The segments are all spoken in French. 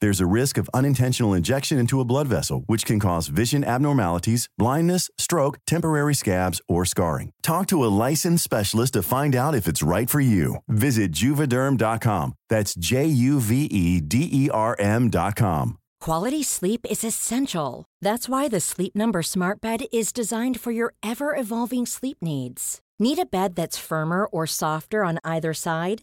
There's a risk of unintentional injection into a blood vessel, which can cause vision abnormalities, blindness, stroke, temporary scabs, or scarring. Talk to a licensed specialist to find out if it's right for you. Visit juvederm.com. That's J U V E D E R M.com. Quality sleep is essential. That's why the Sleep Number Smart Bed is designed for your ever evolving sleep needs. Need a bed that's firmer or softer on either side?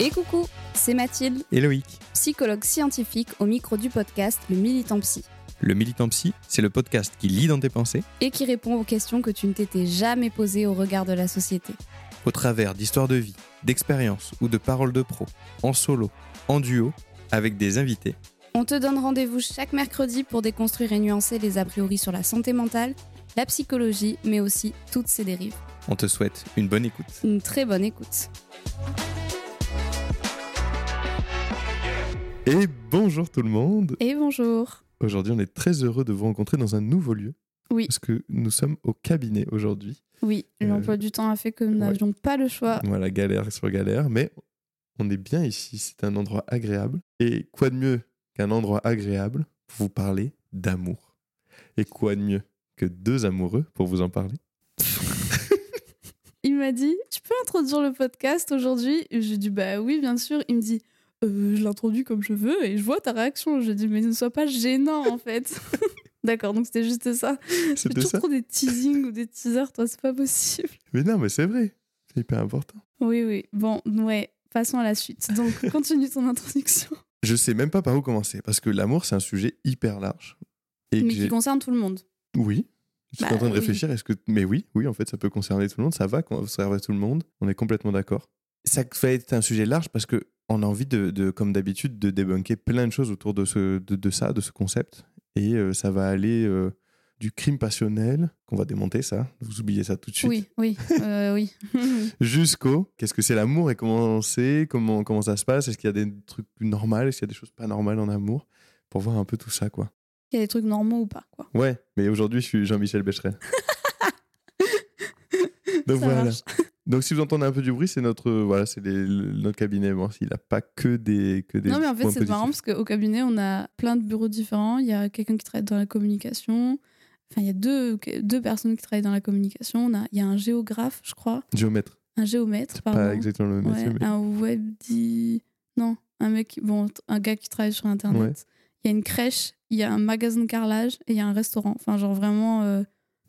Et coucou, c'est Mathilde, Et Loïc. psychologue scientifique au micro du podcast Le Militant Psy, Le Militant Psy, c'est le podcast qui lit dans tes pensées et qui répond aux questions que tu ne t'étais jamais posées au regard de la société. au travers d'histoires de vie, d'expériences ou de paroles de pro, en solo, en duo, avec des invités. On te donne rendez-vous chaque mercredi pour déconstruire et nuancer les a priori sur la santé mentale, la psychologie, mais aussi toutes ses dérives. On te souhaite une bonne écoute. Une très bonne écoute. Et bonjour tout le monde Et bonjour. Aujourd'hui, on est très heureux de vous rencontrer dans un nouveau lieu. Oui. Parce que nous sommes au cabinet aujourd'hui. Oui, l'emploi du temps a fait que nous ouais. n'avions pas le choix. Voilà, galère sur galère, mais on est bien ici. C'est un endroit agréable. Et quoi de mieux qu'un endroit agréable pour vous parler d'amour? Et quoi de mieux que deux amoureux pour vous en parler? Il m'a dit Tu peux introduire le podcast aujourd'hui? J'ai dit Bah oui, bien sûr. Il me dit Euh, Je l'introduis comme je veux et je vois ta réaction. Je dis Mais ne sois pas gênant en fait. D'accord, donc c'était juste ça. C'est toujours ça trop des teasings ou des teasers, toi, c'est pas possible. Mais non, mais c'est vrai. C'est hyper important. Oui, oui. Bon, ouais, passons à la suite. Donc, continue ton introduction. Je sais même pas par où commencer parce que l'amour c'est un sujet hyper large. Et Mais qui concerne tout le monde. Oui. Je suis Bah, en train de oui. réfléchir. Est-ce que mais oui, oui, en fait, ça peut concerner tout le monde. Ça va concerner tout le monde. On est complètement d'accord. Ça va être un sujet large parce que on a envie de, de- comme d'habitude, de débunker plein de choses autour de ce, de, de ça, de ce concept. Et euh, ça va aller euh, du crime passionnel qu'on va démonter ça. Vous oubliez ça tout de suite. Oui, oui, euh, oui. Jusqu'au qu'est-ce que c'est l'amour et comment c'est, comment comment ça se passe? Est-ce qu'il y a des trucs normaux, est-ce qu'il y a des choses pas normales en amour, pour voir un peu tout ça quoi. Il y a des trucs normaux ou pas, quoi? Ouais, mais aujourd'hui, je suis Jean-Michel Becherel. Donc Ça voilà. marche. Donc si vous entendez un peu du bruit, c'est notre voilà, c'est notre cabinet. Bon, il n'a pas que des que des Non, mais en fait, c'est marrant parce qu'au cabinet, on a plein de bureaux différents. Il y a quelqu'un qui travaille dans la communication. Enfin, il y a deux, deux personnes qui travaillent dans la communication. On a, il y a un géographe, je crois. Géomètre, Un géomètre, pardon. pas exactement le même métier, Ouais, mais un web dit non un mec bon un gars qui travaille sur internet Ouais. il y a une crèche il y a un magasin de carrelage et il y a un restaurant enfin genre vraiment euh,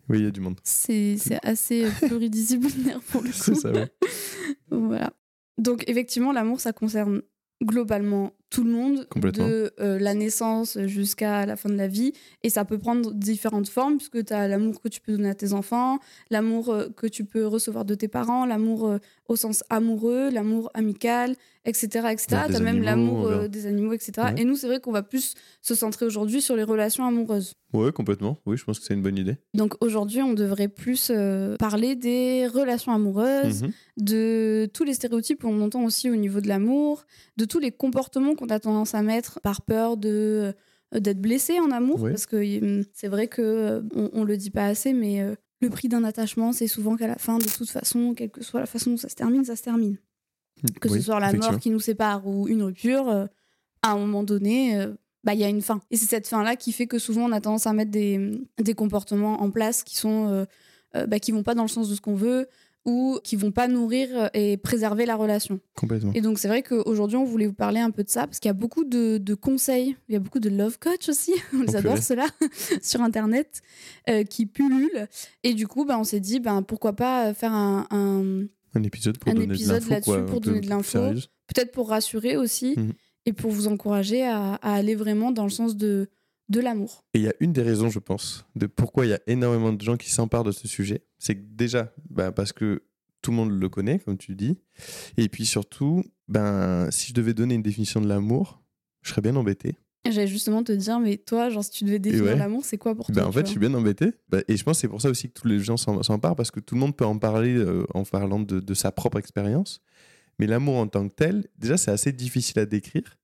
oui, il y a du monde. c'est assez euh, pluridisciplinaire pour le coup C'est ça, ouais. voilà donc effectivement l'amour ça concerne globalement tout le monde, de euh, la naissance jusqu'à la fin de la vie. Et ça peut prendre différentes formes, puisque tu as l'amour que tu peux donner à tes enfants, l'amour euh, que tu peux recevoir de tes parents, l'amour euh, au sens amoureux, l'amour amical, etc. etc. Tu as même l'amour des animaux, etc. Ouais. Et nous, c'est vrai qu'on va plus se centrer aujourd'hui sur les relations amoureuses. Ouais, complètement. Oui, je pense que c'est une bonne idée. Donc aujourd'hui, on devrait plus parler des relations amoureuses, Mhm. de tous les stéréotypes qu'on entend aussi au niveau de l'amour, de tous les comportements qu'on a tendance à mettre par peur de euh, d'être blessé en amour, Oui. parce que hum, c'est vrai que euh, on, on le dit pas assez, mais euh, le prix d'un attachement, c'est souvent qu'à la fin, de toute façon, quelle que soit la façon dont ça se termine, ça se termine. Que Oui, ce soit la mort qui nous sépare ou une rupture, euh, à un moment donné, euh, bah, il y a une fin. Et c'est cette fin-là qui fait que souvent on a tendance à mettre des, des comportements en place qui sont euh, bah, qui vont pas dans le sens de ce qu'on veut ou qui vont pas nourrir et préserver la relation. Complètement. Et donc c'est vrai qu'aujourd'hui on voulait vous parler un peu de ça parce qu'il y a beaucoup de, de conseils, il y a beaucoup de love coach aussi, on les adore ceux-là, sur internet euh, qui pullulent. Et du coup bah, on s'est dit ben pourquoi pas faire un- un, Un épisode pour Un donner épisode de l'info, pour donner de l'info. peut-être pour rassurer aussi Mhm. et pour vous encourager à, à aller vraiment dans le sens de, de l'amour. Et il y a une des raisons, je pense, de pourquoi il y a énormément de gens qui s'emparent de ce sujet. C'est que déjà, bah, parce que tout le monde le connaît, comme tu dis. Et puis surtout, ben, si je devais donner une définition de l'amour, je serais bien embêté. J'allais justement te dire, mais toi, genre, si tu devais définir ouais. l'amour, c'est quoi pour toi Ben, en fait, je suis bien embêté. Bah, et je pense que c'est pour ça aussi que tous les gens s'en- s'emparent, parce que tout le monde peut en parler euh, en parlant de, de sa propre expérience. Mais l'amour en tant que tel, déjà, c'est assez difficile à décrire,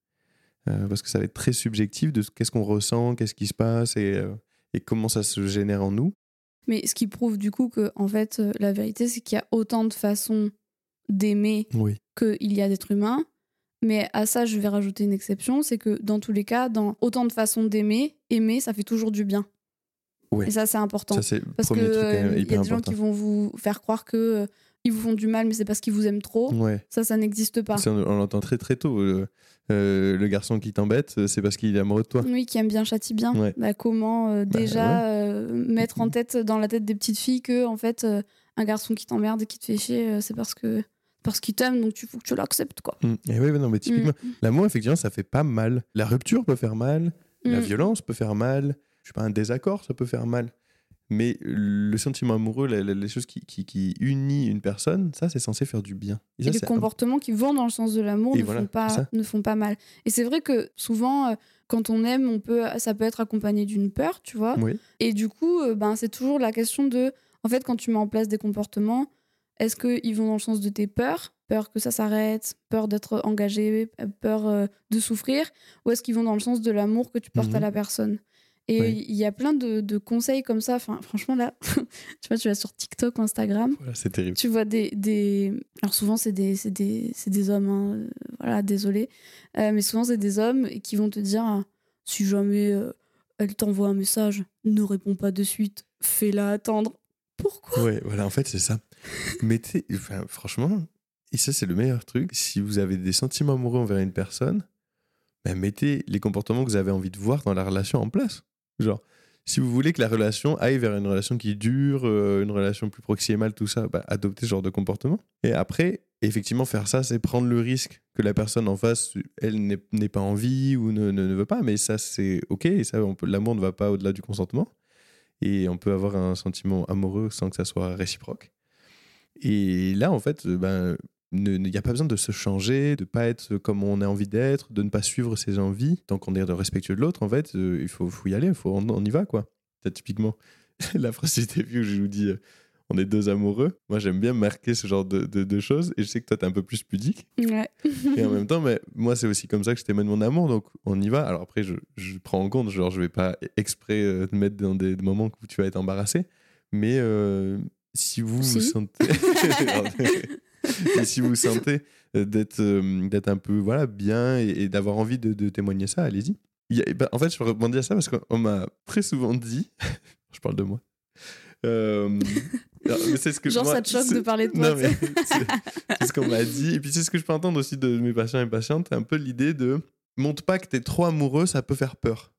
euh, parce que ça va être très subjectif de ce- qu'est-ce qu'on ressent, qu'est-ce qui se passe et, euh, et comment ça se génère en nous. Mais ce qui prouve du coup que, en fait, euh, la vérité, c'est qu'il y a autant de façons d'aimer Oui. qu'il y a d'êtres humains. Mais à ça, je vais rajouter une exception, c'est que dans tous les cas, dans autant de façons d'aimer, aimer, ça fait toujours du bien. Ouais. Et ça, c'est important. Ça, c'est le Parce que il y a des gens qui vont vous faire croire que ils vous font du mal, mais c'est parce qu'ils vous aiment trop. Ouais. Ça, ça n'existe pas. Ça, on, on l'entend très très tôt. euh, euh, le garçon qui t'embête, euh, c'est parce qu'il est amoureux de toi. Oui, qui aime bien châtie bien. Ouais. Bah, comment euh, Bah, déjà mettre en tête dans la tête des petites filles que en fait un garçon qui t'emmerde et qui te fait chier, c'est parce que parce qu'il t'aime, donc tu faut que tu l'acceptes quoi. Mm. Et ouais, ouais, non, mais typiquement, Mm. l'amour, effectivement, ça fait pas mal. La rupture peut faire mal, la Mm. violence peut faire mal, je sais pas, un désaccord, ça peut faire mal. Mais le sentiment amoureux, la- la- les choses qui, qui, qui unissent une personne, ça, c'est censé faire du bien. Et Et ça, les comportements qui vont dans le sens de l'amour ne, voilà, font pas, ne font pas mal. Et c'est vrai que souvent, euh, quand on aime, on peut, ça peut être accompagné d'une peur, tu vois. Oui. Et du coup, euh, ben, c'est toujours la question de, en fait, quand tu mets en place des comportements, est-ce qu'ils vont dans le sens de tes peurs? Peur que ça s'arrête, peur d'être engagé, peur euh, de souffrir? Ou est-ce qu'ils vont dans le sens de l'amour que tu portes à Mhm. la personne? Et Oui. il y a plein de, de conseils comme ça. Enfin, franchement, là, tu vois, tu vas sur TikTok ou Instagram, Voilà, c'est terrible. tu vois des, des... alors souvent c'est des c'est des, c'est des hommes hein, euh, voilà désolé Euh, mais souvent c'est des hommes qui vont te dire ah, si jamais euh, elle t'envoie un message ne réponds pas de suite fais-la attendre pourquoi? Ouais, voilà, en fait, c'est ça. Mettez, enfin, franchement, et ça, c'est le meilleur truc. Si vous avez des sentiments amoureux envers une personne, ben, mettez les comportements que vous avez envie de voir dans la relation en place. Genre, si vous voulez que la relation aille vers une relation qui dure, euh, une relation plus proximale, tout ça, ben, adoptez ce genre de comportement. Et après, effectivement, faire ça, c'est prendre le risque que la personne en face, elle n'ait pas envie ou ne, ne, ne veut pas. Mais ça, c'est OK. L'amour ne va pas au-delà du consentement. Et on peut avoir un sentiment amoureux sans que ça soit réciproque. Et là, en fait, ben, il n'y a pas besoin de se changer, de pas être comme on a envie d'être, de ne pas suivre ses envies. Tant qu'on est respectueux de l'autre, en fait, euh, il faut, faut y aller, faut, on, on y va, quoi. T'as typiquement la phrase du début où je vous dis euh, on est deux amoureux. Moi, j'aime bien marquer ce genre de, de- de choses. Et je sais que toi, t'es un peu plus pudique. ouais Et en même temps, mais moi, c'est aussi comme ça que je témoigne mon amour, donc on y va. Alors après, je, je prends en compte, genre, je vais pas exprès euh, te mettre dans des, moments où tu vas être embarrassé, mais si vous vous Si. sentez, mais si vous sentez euh, d'être euh, d'être un peu voilà bien et, et d'avoir envie de, de témoigner ça, allez-y. A- bah, en fait, je rebondis à ça parce qu'on m'a très souvent dit, je parle de moi. Euh, alors, mais ce que genre moi- ça te choque de parler de toi non, c'est ce qu'on m'a dit. Et puis c'est ce que je peux entendre aussi de mes patients et patientes. Un peu l'idée de montre pas que t'es trop amoureux, ça peut faire peur.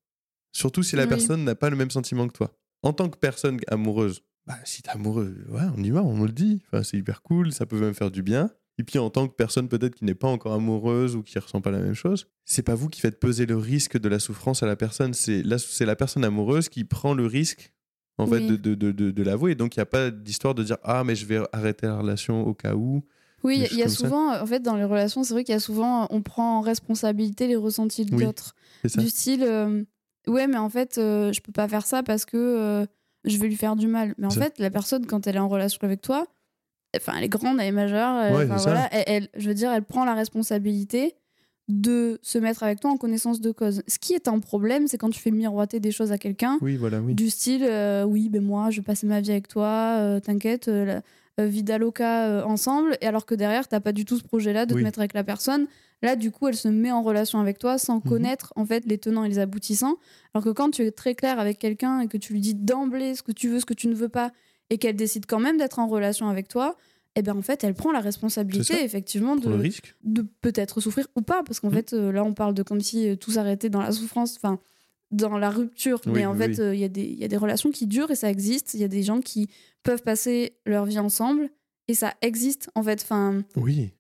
Surtout si la Oui. personne n'a pas le même sentiment que toi. En tant que personne amoureuse, bah, si t'es amoureux, ouais, on y va, on le dit. Enfin, c'est hyper cool, ça peut même faire du bien. Et puis en tant que personne peut-être qui n'est pas encore amoureuse ou qui ressent pas la même chose, c'est pas vous qui faites peser le risque de la souffrance à la personne, c'est la, c'est la personne amoureuse qui prend le risque en fait de, de, de, de, de l'avouer. Donc il n'y a pas d'histoire de dire ah mais je vais arrêter la relation au cas où. Oui, il y a ça. souvent, en fait, dans les relations, c'est vrai qu'il y a souvent, on prend en responsabilité les ressentis de Oui, l'autre. Du style, euh, ouais, mais en fait, euh, je peux pas faire ça parce que euh, je vais lui faire du mal. Mais en fait, la personne, quand elle est en relation avec toi, enfin, elle est grande, elle est majeure, Ouais, enfin, ça. voilà, elle, elle- je veux dire, elle prend la responsabilité de se mettre avec toi en connaissance de cause. Ce qui est un problème, c'est quand tu fais miroiter des choses à quelqu'un. Oui voilà oui. Du style, euh, oui, ben moi, je vais passer ma vie avec toi, euh, t'inquiète, euh, euh, vida loca euh, ensemble, et alors que derrière, t'as pas du tout ce projet-là de Oui. te mettre avec la personne. Là, du coup, elle se met en relation avec toi sans Mhm. connaître en fait les tenants et les aboutissants. Alors que quand tu es très clair avec quelqu'un et que tu lui dis d'emblée ce que tu veux, ce que tu ne veux pas, et qu'elle décide quand même d'être en relation avec toi, eh ben en fait, elle prend la responsabilité effectivement de, peut-être souffrir ou pas, parce qu'en Mhm. fait, euh, là, on parle de comme si euh, tout s'arrêtait dans la souffrance, enfin, dans la rupture. Oui, mais en oui, fait, oui. euh, y, il y a des relations qui durent et ça existe. Il y a des gens qui peuvent passer leur vie ensemble et ça existe, en fait. Enfin, Oui.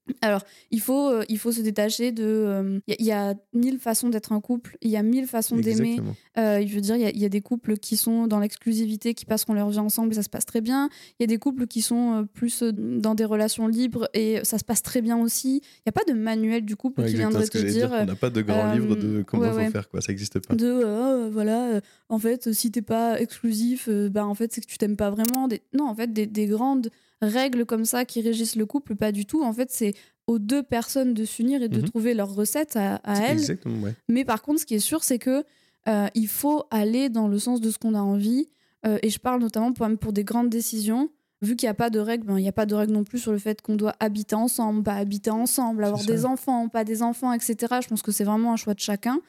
il faut, euh, il faut se détacher de. euh, Il y, a- il y a mille façons d'être un couple, il y a mille façons d'aimer. Euh, je veux dire, il y a- il y, a des couples qui sont dans l'exclusivité, qui passeront leur vie ensemble et ça se passe très bien. Il y a des couples qui sont euh, plus euh, dans des relations libres et ça se passe très bien aussi. Il n'y a pas de manuel du couple Ouais, qui viendrait te dire. dire. On n'a pas de grand euh, livre de comment ouais, faut ouais. faire quoi. Ça n'existe pas. de euh, voilà euh, en fait si t'es pas exclusif euh, bah en fait c'est que tu t'aimes pas vraiment des... non en fait des, des grandes règles comme ça qui régissent le couple pas du tout en fait c'est aux deux personnes de s'unir et de Mhm. trouver leur recette à, à elles Exactement ouais. mais par contre, ce qui est sûr, c'est que euh, il faut aller dans le sens de ce qu'on a envie. Euh, et je parle notamment pour, pour des grandes décisions. Vu qu'il n'y a pas de règles, ben, il n'y a pas de règles non plus sur le fait qu'on doit habiter ensemble, pas habiter ensemble, avoir des enfants, pas des enfants, etc. Je pense que c'est vraiment un choix de chacun.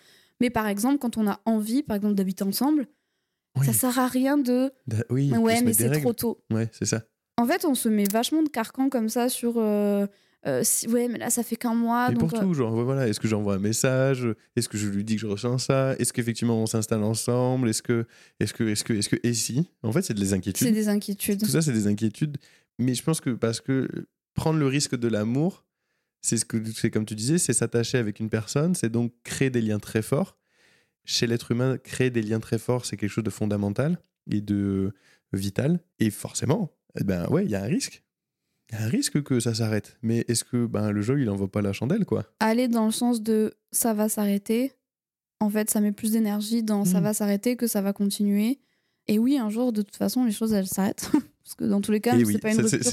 Mais par exemple, quand on a envie, par exemple, d'habiter ensemble, Oui. ça sert à rien de Da- oui. ouais, mais c'est trop tôt. Ouais, c'est ça. En fait, on se met vachement de carcans comme ça sur. euh, euh, si- ouais, mais là, ça fait qu'un mois. Donc, pour euh, tout, genre, voilà, est-ce que j'envoie un message Est-ce que je lui dis que je ressens ça Est-ce qu'effectivement on s'installe ensemble Est-ce que, est-ce que, est-ce que, est-ce que, et si? En fait, c'est des c'est inquiétudes. des inquiétudes. Tout ça, c'est des inquiétudes. Mais je pense que parce que prendre le risque de l'amour, c'est ce que, c'est comme tu disais, c'est s'attacher avec une personne, c'est donc créer des liens très forts. Chez l'être humain, créer des liens très forts, c'est quelque chose de fondamental et de vital. Et forcément, eh ben ouais, il y a un risque. Il y a un risque que ça s'arrête. Mais est-ce que ben, le jeu, il envoie pas la chandelle, quoi? Aller dans le sens de ça va s'arrêter, en fait, ça met plus d'énergie dans ça Mm. va s'arrêter que ça va continuer. Et oui, un jour, de toute façon, les choses, elles s'arrêtent. Parce que dans tous les cas, c'est oui, pas une ça, rupture,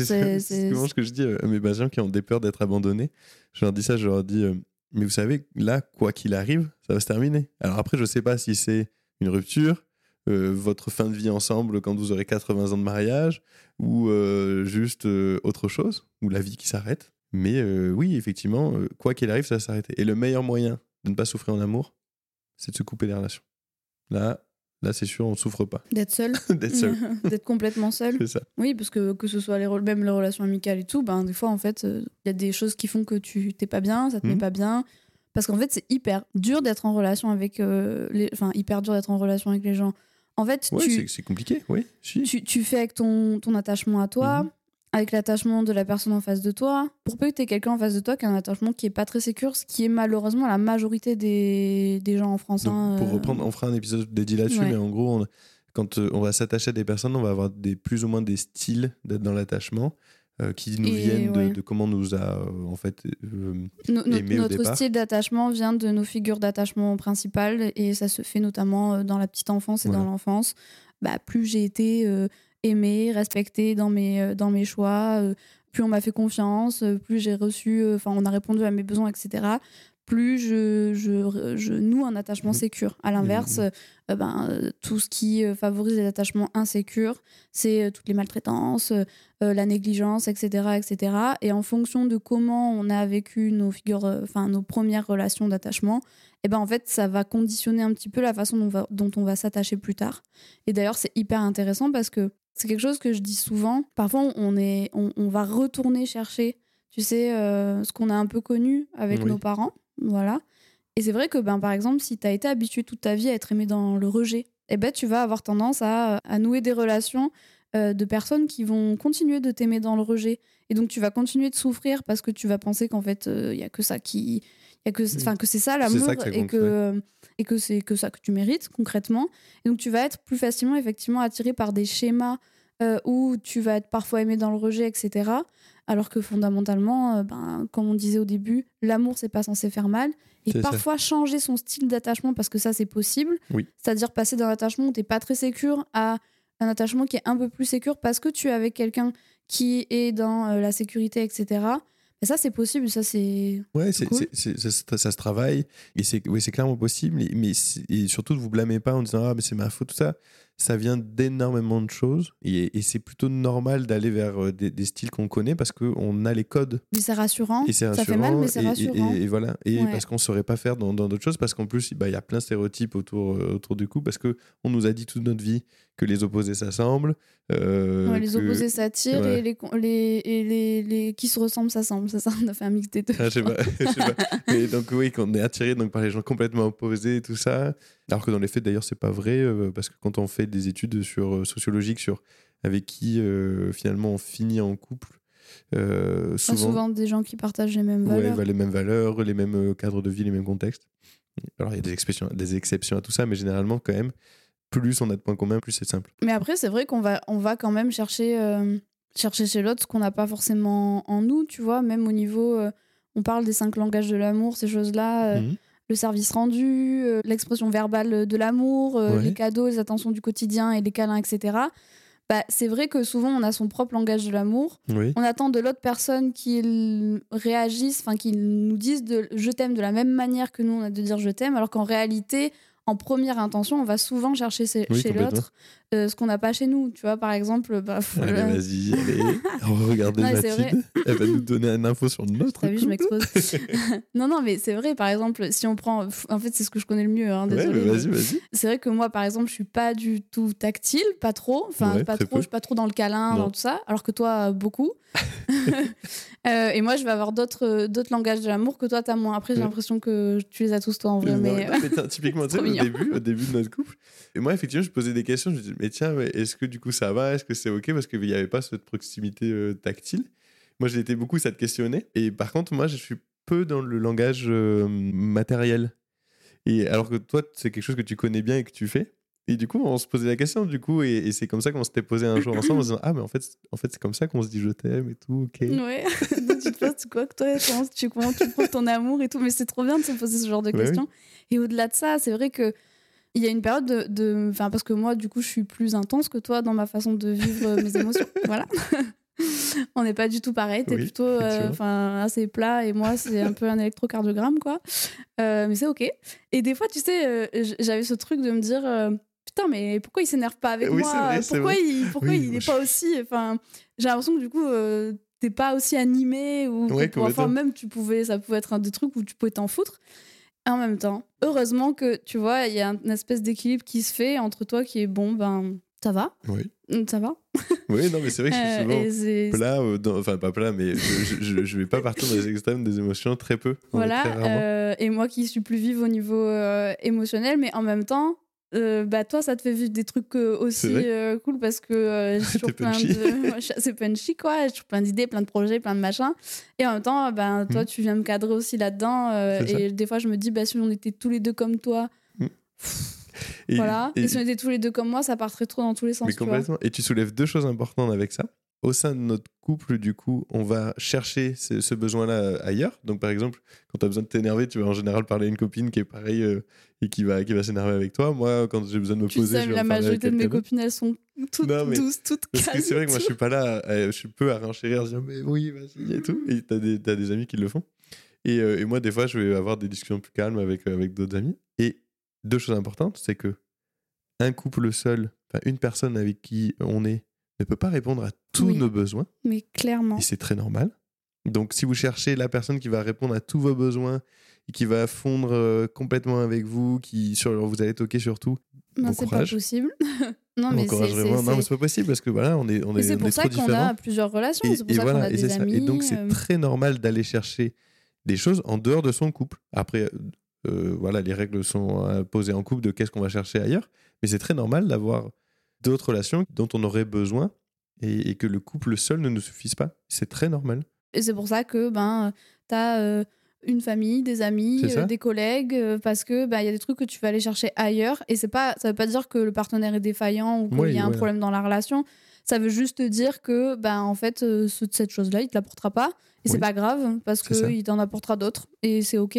c'est- souvent ce que je dis euh, à mes patients qui ont des peurs d'être abandonnés. Je leur dis ça, je leur dis, euh, mais vous savez, là, quoi qu'il arrive, ça va se terminer. Alors après, je sais pas si c'est une rupture, euh, votre fin de vie ensemble quand vous aurez 80 ans de mariage, ou euh, juste euh, autre chose, ou la vie qui s'arrête. Mais oui, effectivement, quoi qu'il arrive, ça va s'arrêter. Et le meilleur moyen de ne pas souffrir en amour, c'est de se couper des relations. Là, là c'est sûr, on ne souffre pas D'être seul. d'être seul. D'être complètement seul. c'est ça. Oui, parce que que ce soit les, même les relations amicales et tout, ben, des fois, en fait, il y a des choses qui font que tu t'es pas bien, ça te met Mhm. pas bien. Parce qu'en fait, c'est hyper dur d'être en relation avec euh, les. Enfin, hyper dur d'être en relation avec les gens. En fait, Ouais, tu, c'est- compliqué, oui. si. tu, tu fais avec ton, ton attachement à toi, Mhm. avec l'attachement de la personne en face de toi. Pour peu que tu aies quelqu'un en face de toi qui a un attachement qui est pas très sécure, ce qui est malheureusement la majorité des, des gens en France. Donc, hein, pour euh, reprendre, on fera un épisode dédié là-dessus, Ouais. mais en gros, on- quand euh, on va s'attacher à des personnes, on va avoir des, plus ou moins des styles d'être dans l'attachement euh, qui nous Et viennent de, ouais. de comment nous a euh, en fait. euh, no- no- aimé au notre départ. style d'attachement vient de nos figures d'attachement principales et ça se fait notamment dans la petite enfance et Voilà. dans l'enfance. Bah, plus j'ai été aimée, respectée dans mes, dans mes choix, plus on m'a fait confiance, plus j'ai reçu, enfin on a répondu à mes besoins, etc. Plus je, je, je noue un attachement Mhm. sécure. À l'inverse, Mhm. euh, ben, euh, tout ce qui euh, favorise les attachements insécures, c'est toutes les maltraitances, la négligence, etc., etc. Et en fonction de comment on a vécu nos figures, enfin nos premières relations d'attachement, et ben en fait ça va conditionner un petit peu la façon dont, va- dont on va s'attacher plus tard. Et d'ailleurs c'est hyper intéressant parce que c'est quelque chose que je dis souvent. Parfois on est, on, on va retourner chercher, tu sais, ce qu'on a un peu connu avec Oui. nos parents, voilà. Et c'est vrai que, ben, par exemple, si tu as été habitué toute ta vie à être aimé dans le rejet, eh ben, tu vas avoir tendance à, à nouer des relations euh, de personnes qui vont continuer de t'aimer dans le rejet. Et donc, tu vas continuer de souffrir parce que tu vas penser qu'en fait, il y a que ça qui. Y a que, enfin, que c'est ça l'amour que et que, et que c'est que ça que tu mérites concrètement. Et donc, tu vas être plus facilement, effectivement, attiré par des schémas euh, où tu vas être parfois aimé dans le rejet, etc. Alors que fondamentalement, euh, ben, comme on disait au début, l'amour, c'est pas censé faire mal. Et ça. parfois, changer son style d'attachement, parce que ça, c'est possible. Oui. C'est-à-dire passer d'un attachement où t'es pas très sécure à un attachement qui est un peu plus sécure parce que tu es avec quelqu'un qui est dans euh, la sécurité, etc. Ça, c'est possible. Ça, c'est. Ouais, Cool. ça, se- ça se travaille et c'est, clairement possible. Mais et surtout, ne vous blâmez pas en disant ah mais c'est ma faute tout ça. Ça vient d'énormément de choses et, et c'est plutôt normal d'aller vers euh, des, des styles qu'on connaît parce qu'on a les codes Mais c'est rassurant. et c'est ça fait rassurant. mal, mais c'est et- rassurant. et- et voilà. Et Ouais. parce qu'on saurait pas faire dans, d'autres choses parce qu'en plus bah, il y a plein de stéréotypes autour euh, autour du coup parce que on nous a dit toute notre vie que les opposés s'assemblent. euh, Ouais, les que- opposés s'attirent ouais. et, les, con- les, et les, les qui se ressemblent s'assemblent. C'est ça, on a fait un mix des deux. Ah, je sais pas, je sais pas. Mais donc oui, qu'on est attiré donc par les gens complètement opposés et tout ça. Alors que dans les faits d'ailleurs c'est pas vrai euh, parce que quand on fait des études sur euh, sociologiques sur avec qui euh, finalement on finit en couple, euh, souvent, souvent des gens qui partagent les mêmes ouais, valeurs. bah, les mêmes valeurs, les mêmes cadres de vie, les mêmes contextes. Alors il y a des exceptions, des exceptions à tout ça, mais généralement quand même, plus on a de points communs, plus c'est simple. Mais après, c'est vrai qu'on va, on va quand même chercher, chercher chez l'autre ce qu'on n'a pas forcément en nous, tu vois, même au niveau. on parle des cinq langages de l'amour, ces choses-là, Mhm. Le service rendu, euh, l'expression verbale de l'amour, euh, Ouais. les cadeaux, les attentions du quotidien et les câlins, etc. Bah, c'est vrai que souvent on a son propre langage de l'amour. Oui. On attend de l'autre personne qu'il réagisse, enfin qu'il nous dise de je t'aime de la même manière que nous on a de dire je t'aime, alors qu'en réalité, en première intention, on va souvent chercher chez, Oui, chez complètement. l'autre euh, ce qu'on n'a pas chez nous. Tu vois, par exemple, bah, Allez, euh, vas-y, allez. On va regarder Non, Mathilde. Elle va nous donner une info sur notre T'as vu, je m'expose. non, non, mais c'est vrai, par exemple, si on prend. En fait, c'est ce que je connais le mieux, hein, Ouais, désolé. mais vas-y, vas-y. C'est vrai que moi, par exemple, je suis pas du tout tactile, pas trop. Enfin, Ouais, pas trop, peu. je suis pas trop dans le câlin, Non. dans tout ça. Alors que toi, euh, beaucoup. Euh, et moi, je vais avoir d'autres d'autres langages de l'amour que toi, t'as moins. Après, j'ai Ouais. l'impression que tu les as tous, toi, en vrai. Mais... non, mais typiquement, tu sais, au mignon. début, au début de notre couple, et moi, effectivement, je posais des questions. Je me mais tiens, est-ce que du coup ça va? Est-ce que c'est OK? Parce qu'il n'y avait pas cette proximité euh, tactile. Moi, j'ai été beaucoup ça te questionner. Et par contre, moi, je suis peu dans le langage euh, matériel. Et alors que toi, c'est quelque chose que tu connais bien et que tu fais. Et du coup, on se posait la question, du coup, et, et c'est comme ça qu'on s'était posé un jour ensemble en se disant, ah, mais en fait, c'est- en fait c'est comme ça qu'on se dit je t'aime et tout, ok. Ouais, Donc, tu te poses quoi que toi, comment tu, comment tu prends ton amour et tout, mais c'est trop bien de se poser ce genre de Ouais, questions. Et au-delà de ça, c'est vrai que il y a une période de, de- enfin parce que moi, du coup, je suis plus intense que toi dans ma façon de vivre euh, mes émotions. voilà. On n'est pas du tout pareil. T'es Oui, plutôt, euh, enfin, assez plat et moi, c'est un peu un électrocardiogramme, quoi. Euh, mais c'est ok. Et des fois, tu sais, euh, j'avais ce truc de me dire. Putain, mais pourquoi il s'énerve pas avec Oui, moi? vrai, Pourquoi il, pourquoi Oui, il n'est je- pas aussi. Enfin, j'ai l'impression que du coup, t'es pas aussi animé ou Ouais, enfin même tu pouvais, ça pouvait être un des trucs où tu pouvais t'en foutre. En même temps, heureusement que tu vois, il y a une espèce d'équilibre qui se fait entre toi qui est bon, ben ça va, Oui. ça va. Oui, non, mais c'est vrai que je suis Euh, souvent. plat, euh, dans- enfin pas plat, mais je, je, je vais pas partir dans les extrêmes des émotions très peu. Voilà, Très euh, et moi qui suis plus vive au niveau euh, émotionnel, mais en même temps, euh, bah toi, ça te fait vivre des trucs euh, aussi C'est euh, cool parce que j'ai toujours plein de. Assez punchy, quoi. J'ai toujours plein d'idées, plein de projets, plein de machins. Et en même temps, ben, toi, tu viens me cadrer aussi là-dedans. C'est ça. et des fois, je me dis, bah, si on était tous les deux comme toi, Et- voilà. Et, et- si on était tous les deux comme moi, ça partirait trop dans tous les sens. mais tu vois. complètement. Et tu soulèves deux choses importantes avec ça. Au sein de notre couple, du coup, on va chercher ce, ce besoin-là ailleurs. Donc, par exemple, quand tu as besoin de t'énerver, tu vas en général parler à une copine qui est pareille euh, et qui va, qui va s'énerver avec toi. Moi, quand j'ai besoin de me Tu poser, sais, je vais la majorité de mes copines, elles sont toutes Non, mais- douces, toutes Parce que calmes c'est vrai que moi, je suis pas là, euh, je suis peu à renchérir, à dire, mais oui, vas-y, et tout. Et des, t'as des amis qui le font. Et, euh, et moi, des fois, je vais avoir des discussions plus calmes avec, avec d'autres amis. Et deux choses importantes, c'est que un couple seul, une personne avec qui on est, ne peut pas répondre à tous Oui. nos besoins. Mais clairement. Et c'est très normal. Donc, si vous cherchez la personne qui va répondre à tous vos besoins et qui va fondre euh, complètement avec vous, qui sur, vous allez toquer sur tout, Non, bon c'est pas possible. non, on mais c'est- encouragerait c'est-. Non, mais c'est- pas possible parce que voilà, on est, on est, c'est pour est ça qu'on a plusieurs relations. Et, C'est pour et ça qu'on a et des ça. amis. Et donc, c'est euh, très normal d'aller chercher des choses en dehors de son couple. Après, euh, voilà, les règles sont posées en couple de qu'est-ce qu'on va chercher ailleurs. Mais c'est très normal d'avoir d'autres relations dont on aurait besoin et, et que le couple seul ne nous suffise pas. C'est très normal. Et c'est pour ça que ben, tu as une famille, des amis, euh, des collègues, euh, parce que bah, il y a des trucs que tu vas aller chercher ailleurs. Et c'est pas, ça veut pas dire que le partenaire est défaillant ou qu'il Oui, y a un problème dans la relation. Ça veut juste dire que bah, en fait, euh, ce- cette chose-là, il te l'apportera pas. Et c'est Oui. pas grave, parce C'est qu'il t'en apportera d'autres. Et c'est OK.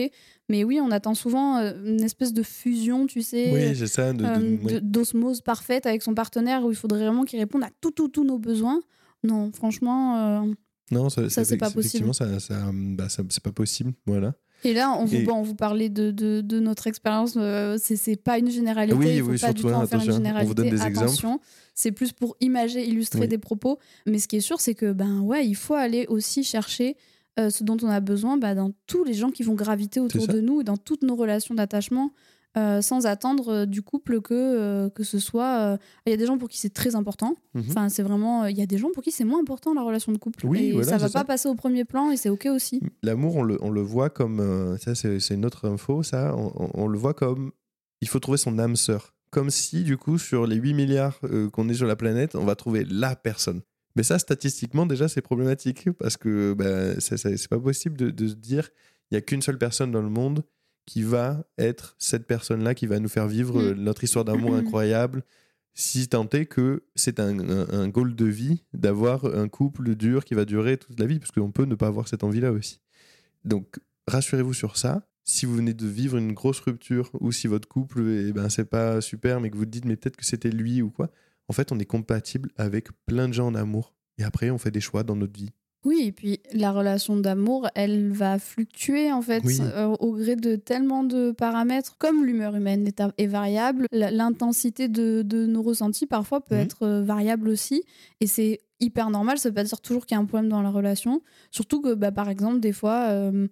Mais oui, on attend souvent euh, une espèce de fusion, tu sais. Oui, c'est ça. de- de- euh, de- d'osmose parfaite avec son partenaire où il faudrait vraiment qu'il réponde à tout, tout, tous nos besoins. Non, franchement. euh, Non, ça, Ça, c'est pas effectivement, ça, ça, bah, ça- c'est pas possible. Voilà. Et là, on vous, Et- bon, on vous parlait de, de, de notre expérience. euh, c'est pas une généralité. Oui, il faut oui, pas du surtout, tout en faire une attention, on généralité. vous donne des attention. C'est plus pour imager, illustrer Oui. des propos. Mais ce qui est sûr, c'est que ben ouais, il faut aller aussi chercher euh, ce dont on a besoin bah, dans tous les gens qui vont graviter autour de nous et dans toutes nos relations d'attachement. Euh, sans attendre euh, du couple que, euh, que ce soit. Il y a des gens pour qui c'est très important. Mhm. Enfin, c'est vraiment. Il y a des gens pour qui c'est moins important la relation de couple. Oui, et voilà, ça va pas ça. passer au premier plan et c'est ok aussi. L'amour, on le, on le voit comme. ça, c'est c'est une autre info, ça. On, on- on le voit comme. Il faut trouver son âme sœur. Comme si, du coup, sur les 8 milliards qu'on est sur la planète, on va trouver la personne. Mais ça, statistiquement, déjà, c'est problématique. Parce que bah, ça- ça- c'est pas possible de, de se dire il y a qu'une seule personne dans le monde qui va être cette personne-là qui va nous faire vivre Mm. notre histoire d'amour incroyable. Si tant est que c'est un, un, un goal de vie d'avoir un couple dur qui va durer toute la vie, parce qu'on peut ne pas avoir cette envie-là aussi. Donc, rassurez-vous sur ça. Si vous venez de vivre une grosse rupture ou si votre couple, eh ben, c'est pas super, mais que vous dites, mais peut-être que c'était lui ou quoi, en fait, on est compatible avec plein de gens en amour. Et après, on fait des choix dans notre vie. Oui, et puis la relation d'amour, elle va fluctuer en fait Oui. euh, au gré de tellement de paramètres, comme l'humeur humaine est, est variable, l'intensité de, de nos ressentis parfois peut Mhm. être euh, variable aussi, et c'est hyper normal, ça veut pas dire toujours qu'il y a un problème dans la relation, surtout que bah, par exemple des fois... euh,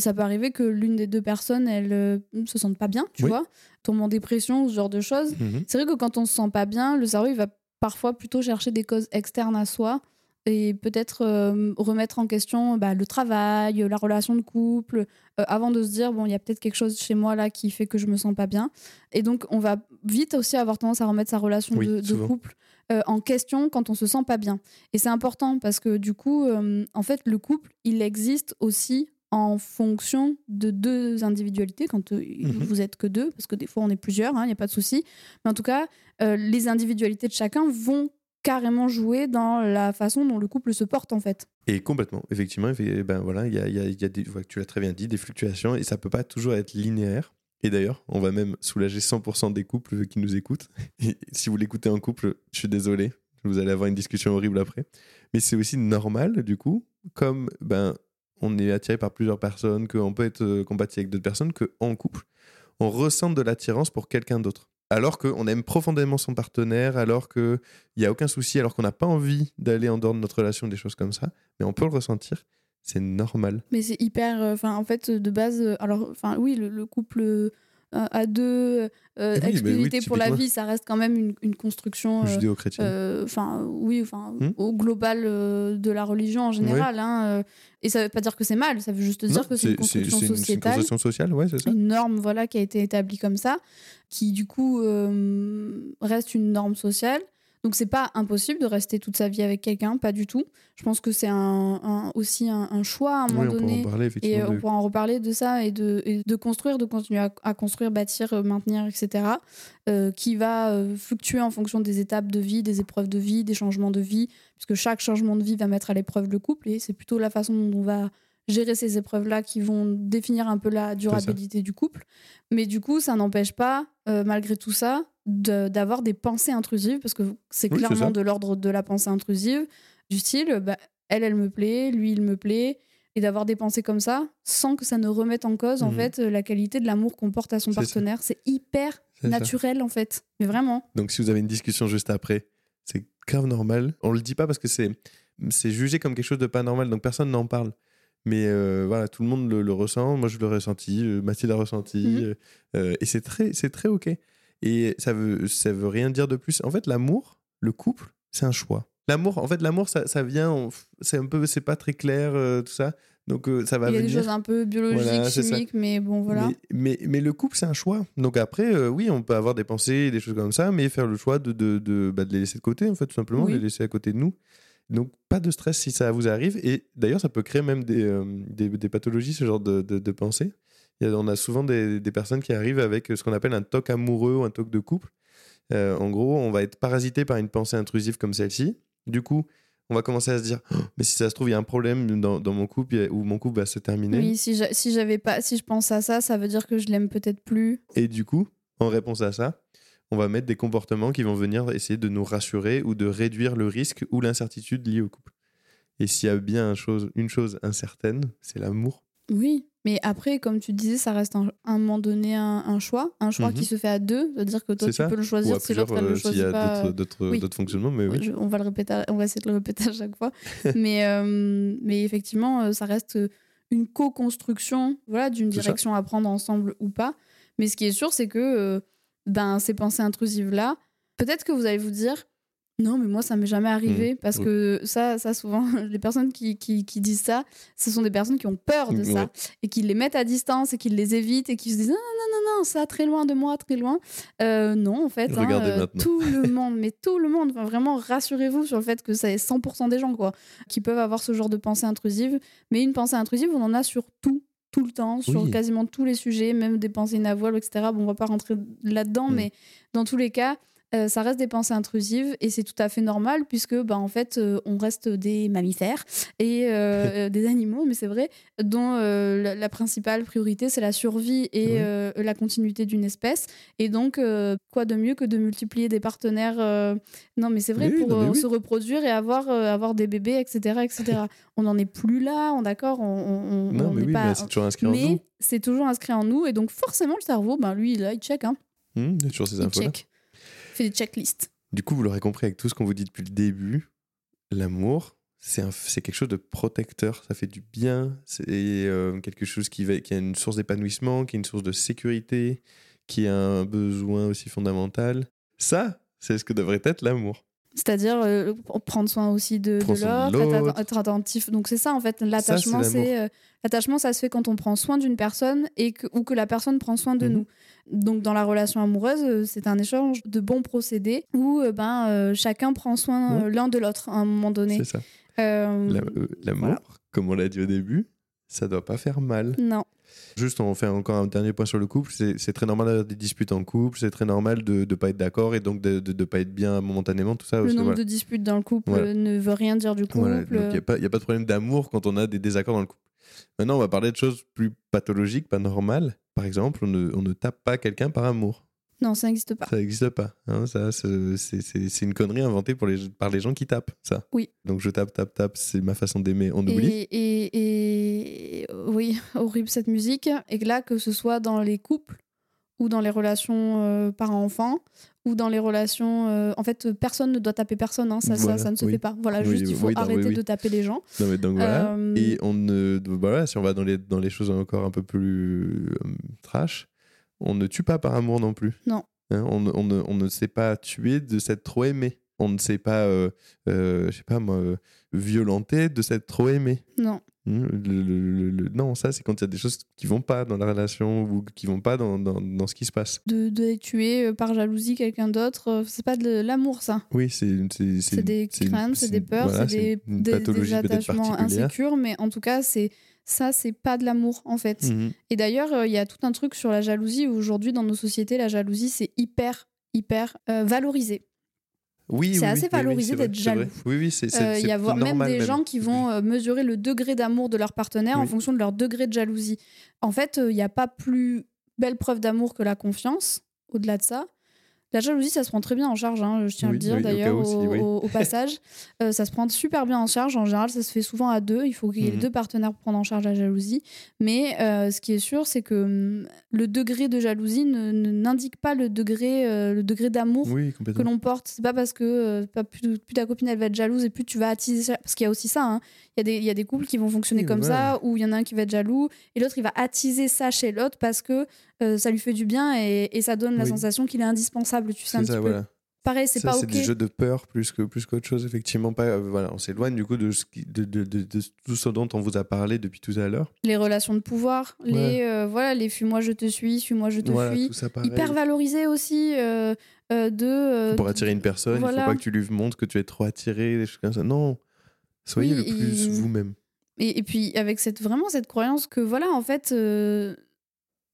ça peut arriver que l'une des deux personnes, elle euh, se sente pas bien, tu Oui. vois, tombe en dépression, ce genre de choses. C'est vrai que quand on se sent pas bien, le cerveau il va parfois plutôt chercher des causes externes à soi et peut-être euh, remettre en question bah, le travail, la relation de couple, euh, avant de se dire bon il y a peut-être quelque chose chez moi là qui fait que je me sens pas bien. Et donc on va vite aussi avoir tendance à remettre sa relation Oui, de, couple euh, en question quand on se sent pas bien. Et c'est important parce que du coup en fait le couple il existe aussi en fonction de deux individualités quand euh, Mhm. vous êtes que deux parce que des fois on est plusieurs il n'y a pas de souci mais en tout cas euh, les individualités de chacun vont carrément jouer dans la façon dont le couple se porte en fait. Et complètement, effectivement, effe- ben voilà, il y a, y a- des, tu l'as très bien dit, des fluctuations et ça peut pas toujours être linéaire. Et d'ailleurs, on va même soulager 100% des couples qui nous écoutent. Et si vous l'écoutez en couple, je suis désolé, vous allez avoir une discussion horrible après. Mais c'est aussi normal, du coup, comme ben, on est attiré par plusieurs personnes, qu'on peut être euh, compatible avec d'autres personnes, qu'en couple, on ressent de l'attirance pour quelqu'un d'autre. Alors qu'on aime profondément son partenaire, alors qu'il n'y a aucun souci, alors qu'on n'a pas envie d'aller en dehors de notre relation, des choses comme ça, mais on peut le ressentir. C'est normal. Mais c'est hyper. euh, Enfin, en fait, de base, euh, alors, enfin, oui, le, le couple à deux, euh, Oui, bah oui, pour la vie, ça reste quand même une, une construction. euh, euh, Enfin, oui, enfin, Hmm. au global euh, de la religion en général. hein, et ça veut pas dire que c'est mal, ça veut juste dire Non, que c'est une construction une- c'est une sociétale. construction sociale, ouais, c'est ça. une norme voilà qui a été établie comme ça qui du coup reste une norme sociale donc c'est pas impossible de rester toute sa vie avec quelqu'un pas du tout je pense que c'est un, un- aussi un, un choix à un Oui, moment donné parler, et euh, on pourra en reparler de ça et de, et de construire, de continuer à, à construire, bâtir, euh, maintenir, etc. euh, qui va euh, fluctuer en fonction des étapes de vie, des épreuves de vie, des changements de vie, puisque chaque changement de vie va mettre à l'épreuve le couple et c'est plutôt la façon dont on va gérer ces épreuves-là qui vont définir un peu la durabilité du couple. Mais du coup, ça n'empêche pas, euh, malgré tout ça, de- d'avoir des pensées intrusives, parce que c'est Oui, clairement de l'ordre de la pensée intrusive, du style, bah, elle, elle me plaît, lui, il me plaît, et d'avoir des pensées comme ça, sans que ça ne remette en cause, en Mhm. fait, la qualité de l'amour qu'on porte à son partenaire. C'est hyper ça. naturel, en fait. Mais vraiment. Donc si vous avez une discussion juste après, c'est grave normal. On le dit pas parce que c'est c'est jugé comme quelque chose de pas normal, donc personne n'en parle. Mais euh, voilà, tout le monde le, le ressent. Moi, je l'ai ressenti. euh, Mathilde a ressenti. Mhm. euh, et c'est très, c'est très ok. Et ça veut, ça veut rien dire de plus. En fait, l'amour, le couple, c'est un choix. L'amour, en fait, l'amour, ça, ça vient. C'est un peu, c'est pas très clair, euh, tout ça. Donc euh, ça va Il y a des choses un peu biologiques, Voilà, chimiques, mais bon, voilà. Mais, mais, mais le couple, c'est un choix. Donc après, euh, oui, on peut avoir des pensées, des choses comme ça, mais faire le choix de, de, de, bah, de les laisser de côté, en fait, tout simplement, Oui. de les laisser à côté de nous. Donc pas de stress si ça vous arrive. Et d'ailleurs, ça peut créer même des, euh, des, des pathologies, ce genre de, de, de pensée. Il y a- on a souvent des, des personnes qui arrivent avec ce qu'on appelle un toc amoureux ou un toc de couple. Euh, en gros, on va être parasité par une pensée intrusive comme celle-ci. Du coup, on va commencer à se dire, Oh, mais si ça se trouve, il y a un problème dans, dans mon couple où mon couple va se terminer. Oui, si j'avais pas, si je pense à ça, ça veut dire que je l'aime peut-être plus. Et du coup, en réponse à ça, on va mettre des comportements qui vont venir essayer de nous rassurer ou de réduire le risque ou l'incertitude liée au couple. Et s'il y a bien chose, une chose incertaine, c'est l'amour. Oui, mais après, comme tu disais, ça reste un- à un moment donné un, un choix, un choix Mhm. qui se fait à deux. C'est-à-dire que toi, tu ça peux le choisir si l'autre elle le euh, s'il y choisit a pas. d'autres- oui. fonctionnements, mais oui. On va le répéter, on va essayer de le répéter à chaque fois. mais, euh, mais effectivement, euh, ça reste une co-construction, voilà, d'une ça. direction à prendre ensemble ou pas. Mais ce qui est sûr, c'est que euh, ben ces pensées intrusives là, peut-être que vous allez vous dire. Non, mais moi, ça m'est jamais arrivé Mmh. parce que ça, ça souvent, les personnes qui, qui, qui disent ça, ce sont des personnes qui ont peur de ça Ouais. et qui les mettent à distance et qui les évitent et qui se disent non, non, non, non, ça, très loin de moi, très loin. Euh, non, en fait, hein, euh, tout le monde, mais tout le monde, enfin, vraiment, rassurez-vous sur le fait que c'est 100% des gens quoi, qui peuvent avoir ce genre de pensée intrusive. Mais une pensée intrusive, on en a sur tout, tout le temps, sur Oui. quasiment tous les sujets, même des pensées inavouables, etc. Bon, on va pas rentrer là-dedans, Mm. mais dans tous les cas, euh, ça reste des pensées intrusives et c'est tout à fait normal puisque bah, en fait euh, on reste des mammifères et euh, des animaux mais c'est vrai dont la, la principale priorité c'est la survie et Oui. la continuité d'une espèce et donc quoi de mieux que de multiplier des partenaires non mais c'est vrai Oui, pour non, mais oui. se reproduire et avoir avoir des bébés etc etc on n'en est plus là on d'accord on, on, on- Non, on mais oui, pas mais c'est toujours inscrit en nous. c'est toujours inscrit en nous et donc forcément le cerveau ben lui là il check hein il y a toujours ces il infos-là. Fait des checklists Du coup, vous l'aurez compris avec tout ce qu'on vous dit depuis le début, l'amour, c'est quelque chose de protecteur, ça fait du bien, c'est euh, quelque chose qui, va, qui a une source d'épanouissement, qui est une source de sécurité, qui a un besoin aussi fondamental. Ça, c'est ce que devrait être l'amour. C'est-à-dire euh, prendre soin aussi de, de l'autre, être, attentif. Donc c'est ça en fait, l'attachement, c'est euh, l'attachement, ça se fait quand on prend soin d'une personne et que, ou que la personne prend soin de Mhm. nous. Donc dans la relation amoureuse, euh, c'est un échange de bons procédés où ben chacun prend soin l'un de l'autre à un moment donné. C'est ça. La- L'amour, voilà. comme on l'a dit au début, ça doit pas faire mal. Non, Juste, on fait encore un dernier point sur le couple. C'est très normal d'avoir des disputes en couple. C'est très normal de ne pas être d'accord et donc de ne pas être bien momentanément, tout ça. le nombre voilà. de disputes dans le couple Voilà. ne veut rien dire du couple. Voilà, il n'y a, pas- y a pas de problème d'amour quand on a des désaccords dans le couple. Maintenant, on va parler de choses plus pathologiques, pas normales. Par exemple, on ne, on ne tape pas quelqu'un par amour. Non, ça n'existe pas. Ça n'existe pas. hein, ça, c'est une connerie inventée pour les, par les gens qui tapent, ça. Oui. Donc je tape, tape, tape, c'est ma façon d'aimer. On oublie. Et, et, et- oui, horrible cette musique. Et là, que ce soit dans les couples ou dans les relations euh, parents-enfants ou dans les relations. euh, en fait, personne ne doit taper personne. hein, ça, ça- Voilà, ça, ne se oui. fait pas. Voilà, Oui, juste il faut oui, arrêter de taper les gens. Non, mais donc voilà. Euh, Et on ne. Voilà, si on va dans les, dans les choses encore un peu plus euh, trash, on ne tue pas par amour non plus. Non. Hein, on, ne- on ne, on ne sait pas tuer de s'être trop aimé. On ne sait pas, euh, euh, je sais pas moi, euh, violenter de s'être trop aimé. Non. Le- le- le- le- non, ça c'est quand il y a des choses qui vont pas dans la relation ou qui vont pas dans, dans, dans ce qui se passe. De, de tuer euh, par jalousie quelqu'un d'autre, euh, c'est pas de l'amour, ça. Oui, c'est des craintes, c'est des peurs, voilà, c'est des, des- des attachements insécures, mais en tout cas, c'est ça, c'est pas de l'amour, en fait. Mhm. Et d'ailleurs, euh, il y a tout un truc sur la jalousie où aujourd'hui, dans nos sociétés, la jalousie, c'est hyper, hyper euh, valorisé. Oui, C'est oui, assez oui, oui, valorisé vrai, d'être jaloux. Oui, oui, c'est Euh, Il y a même normal des gens qui vont euh, mesurer le degré d'amour de leur partenaire en Oui. fonction de leur degré de jalousie. En fait, il n'y a pas plus belle preuve d'amour que la confiance, au-delà de ça. La jalousie, ça se prend très bien en charge, hein, je tiens à le dire oui, d'ailleurs au, oui. passage. Euh, ça se prend super bien en charge. En général, ça se fait souvent à deux. Il faut qu'il y ait Mhm. deux partenaires pour prendre en charge la jalousie. Mais euh, ce qui est sûr, c'est que hum, le degré de jalousie n'indique pas le degré, euh, le degré d'amour que l'on porte. C'est pas parce que pas plus, plus ta copine elle va être jalouse et plus tu vas attiser ça. Parce qu'il y a aussi ça. hein. Il y, a des- il y a des couples qui vont fonctionner comme voilà. ça, où il y en a un qui va être jaloux et l'autre il va attiser ça chez l'autre parce que euh, ça lui fait du bien et, et ça donne la sensation qu'il est indispensable. Tu sais un petit ça, peu. voilà. pareil, c'est pas c'est des jeux de peur plus que plus qu'autre chose, effectivement. Pas, euh, voilà, on s'éloigne du coup de, ce qui- de, de, de, de tout ce dont on vous a parlé depuis tout à l'heure. Les relations de pouvoir, les euh, voilà, les fuis-moi je te suis, suis-moi je te Voilà, fuis. Hyper valorisé aussi euh, de. Pour attirer une personne, il voilà. faut pas que tu lui montres que tu es trop attiré, des choses comme ça. Non, soyez Oui, le plus il- vous-même. Et, et puis avec cette vraiment cette croyance que voilà en fait euh,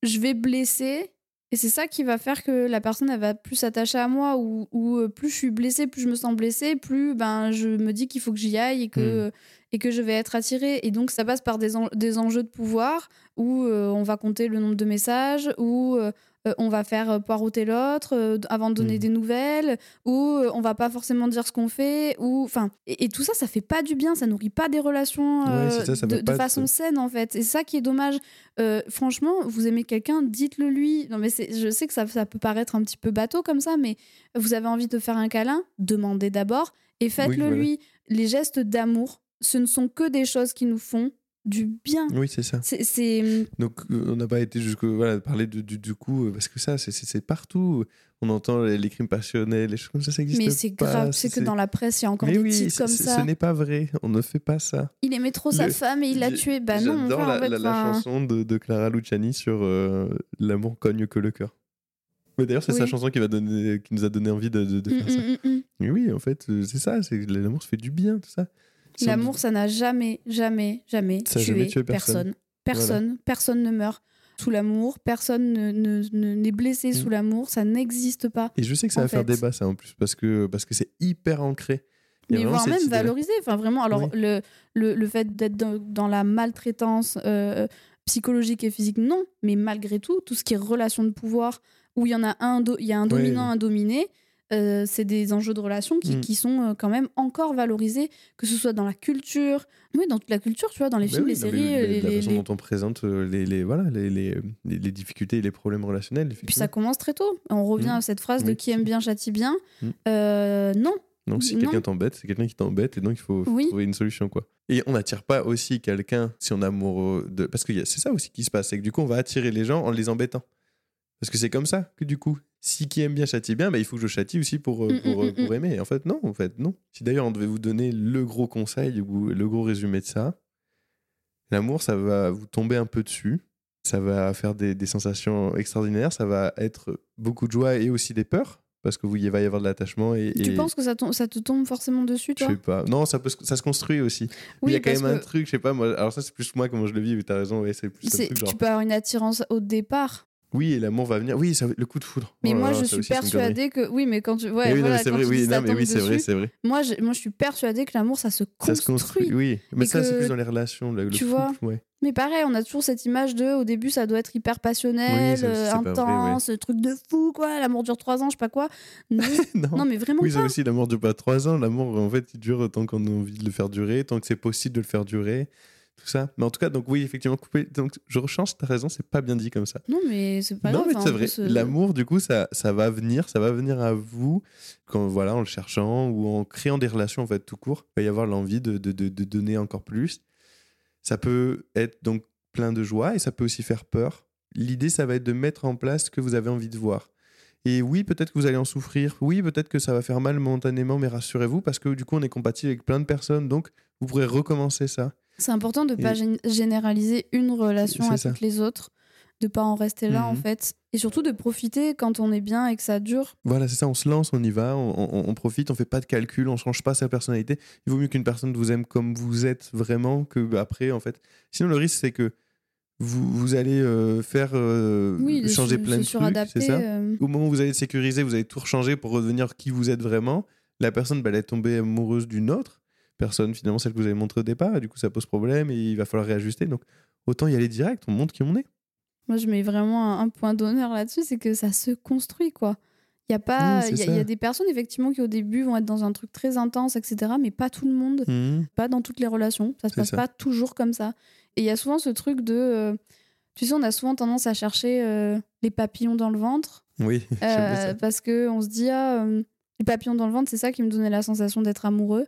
je vais blesser et c'est ça qui va faire que la personne elle va plus s'attacher à moi ou, ou, euh, plus je suis blessée plus je me sens blessée plus ben je me dis qu'il faut que j'y aille et que Hmm. et que je vais être attirée et donc ça passe par des, en- des enjeux de pouvoir où euh, on va compter le nombre de messages où euh, euh, on va faire euh, poireauter l'autre euh, avant de donner Mhm. des nouvelles ou euh, on va pas forcément dire ce qu'on fait ou enfin et, et tout ça ça fait pas du bien ça nourrit pas des relations Ouais, euh, c'est ça, ça de, façon saine en fait. Et ça qui est dommage. Franchement vous aimez quelqu'un dites-le lui. Non mais c'est- je sais que ça, ça peut paraître un petit peu bateau comme ça mais vous avez envie de faire un câlin demandez d'abord et faites-le voilà. lui. Les gestes d'amour ce ne sont que des choses qui nous font du bien Oui, c'est ça. c'est c'est- Donc, euh, on n'a pas été jusque voilà, parler de, du, du coup, euh, parce que ça, c'est- partout. On entend les, les crimes passionnels, les choses comme ça, ça existe mais c'est grave c'est que dans la presse il y a encore Mais des oui, titres comme ça ce n'est pas vrai. On ne fait pas ça. il aimait trop sa Le- femme et il l'a J'ai- tué bah non J'adore la, en fait, la- la chanson de, de Clara Luciani sur euh, L'amour cogne que le cœur. Mais d'ailleurs, c'est sa chanson qui, va donner, qui nous a donné envie de, de- de mm, faire ça. mm, mm, mm. Mais oui, en fait, c'est ça. c'est que L'amour se fait du bien, tout ça. L'amour, ça n'a jamais, jamais, jamais Ça tué, jamais tué personne. personne. Personne, personne ne meurt sous l'amour, personne ne- ne- ne- n'est blessé Mm. sous l'amour, ça n'existe pas. Et je sais que ça va faire fait. débat, ça, en plus, parce que parce que c'est hyper ancré. Il Mais voire même valorisé. Enfin, vraiment, alors Oui. le, le, le fait d'être dans, dans la maltraitance euh, psychologique et physique, non. Mais malgré tout, tout ce qui est relation de pouvoir, où il y en a un, do- il y a un dominant, un dominé, euh, c'est des enjeux de relation qui, Mm. qui sont euh, quand même encore valorisés, que ce soit dans la culture, oui, dans toute la culture, tu vois, dans les Bah films, oui, les séries, le- les- la les- façon les- dont on présente euh, les, les, voilà, les, les, les- les difficultés et les problèmes relationnels. Puis ça commence très tôt. On revient Mm. à cette phrase de qui aime bien châtie bien. Mm. Euh, non, Donc si quelqu'un t'embête, c'est quelqu'un qui t'embête et donc il faut, faut Oui. trouver une solution quoi. Et on n'attire pas aussi quelqu'un si on est amoureux de parce que c'est ça aussi qui se passe, c'est que du coup on va attirer les gens en les embêtant. Parce que c'est comme ça que du coup, si qui aime bien châtie bien, bah, il faut que je châtie aussi pour, euh, Mm, pour, mm, euh, mm, pour aimer. Et en fait non, en fait non. Si d'ailleurs on devait vous donner le gros conseil ou le gros résumé de ça, l'amour ça va vous tomber un peu dessus. Ça va faire des, des sensations extraordinaires, ça va être beaucoup de joie et aussi des peurs, parce que vous, il va y avoir de l'attachement. Et, tu penses que ça, te tombe forcément dessus, je toi sais pas. Non, ça, peut, se- ça se construit aussi. Mais il Oui, y a quand même un truc, je sais pas, moi. Alors, ça, c'est plus moi comment je le vis, mais t'as raison, ouais, c'est plus un c'est- truc genre. tu peux avoir une attirance au départ. Oui, et l'amour va venir. Oui, ça, le coup de foudre. Mais Oh moi, là, je suis persuadée que. Oui, mais quand tu. Ouais, Mais oui, non, mais quand vrai, tu oui, non, mais c'est vrai, c'est vrai. Moi, je, moi, je suis persuadée que l'amour, ça se construit. Ça se construit, oui. Mais Et ça, c'est plus dans les relations. Le tu couple, vois, ouais. Mais pareil, on a toujours cette image de. Au début, ça doit être hyper passionnel, Oui, euh, vrai, intense, truc de fou, quoi. L'amour dure trois ans, je sais pas quoi. Non, non. non, mais vraiment Oui, ça aussi, l'amour dure pas trois ans. L'amour, en fait, il dure tant qu'on a envie de le faire durer, tant que c'est possible de le faire durer. Tout ça. Mais en tout cas, donc oui, effectivement, couper. Donc, je rechange, t'as raison, c'est pas bien dit comme ça. Non, mais c'est pas non, grave. mais c'est on vrai. se- L'amour, du coup, ça, ça va venir, ça va venir à vous, quand, voilà, en le cherchant ou en créant des relations, en fait, tout court. Il va y avoir l'envie de, de, de, de donner encore plus. Ça peut être donc plein de joie et ça peut aussi faire peur. L'idée, ça va être de mettre en place ce que vous avez envie de voir. Et oui, peut-être que vous allez en souffrir. Oui, peut-être que ça va faire mal momentanément, mais rassurez-vous, parce que du coup, on est compatible avec plein de personnes, donc vous pourrez recommencer ça. C'est important de Et- pas gén- généraliser une relation à ça. toutes les autres, de pas en rester là en Mhm. fait, et surtout de profiter quand on est bien et que ça dure. Voilà, c'est ça, on se lance, on y va, on, on- on profite, on fait pas de calcul, on change pas sa personnalité. Il vaut mieux qu'une personne vous aime comme vous êtes vraiment que bah, après, en fait. Sinon, le risque, c'est que vous, vous allez euh, faire euh, Oui, changer plein de trucs, c'est ça euh, Au moment où vous allez sécuriser, vous allez tout rechanger pour redevenir qui vous êtes vraiment. La personne, bah, elle est tombée amoureuse d'une autre personne, finalement, celle que vous avez montrée au départ. Et du coup, ça pose problème et il va falloir réajuster. Donc, autant y aller direct, on montre qui on est. Moi, je mets vraiment un, un point d'honneur là-dessus, c'est que ça se construit, quoi. Il y a pas, il y, a- y des personnes effectivement qui au début vont être dans un truc très intense, etc. Mais pas tout le monde, Mhm. pas dans toutes les relations. Ça se passe ça. pas toujours comme ça. Et il y a souvent ce truc de, euh, tu sais, on a souvent tendance à chercher euh, les papillons dans le ventre. Oui, Euh, ça. parce que on se dit ah les papillons dans le ventre c'est ça qui me donnait la sensation d'être amoureux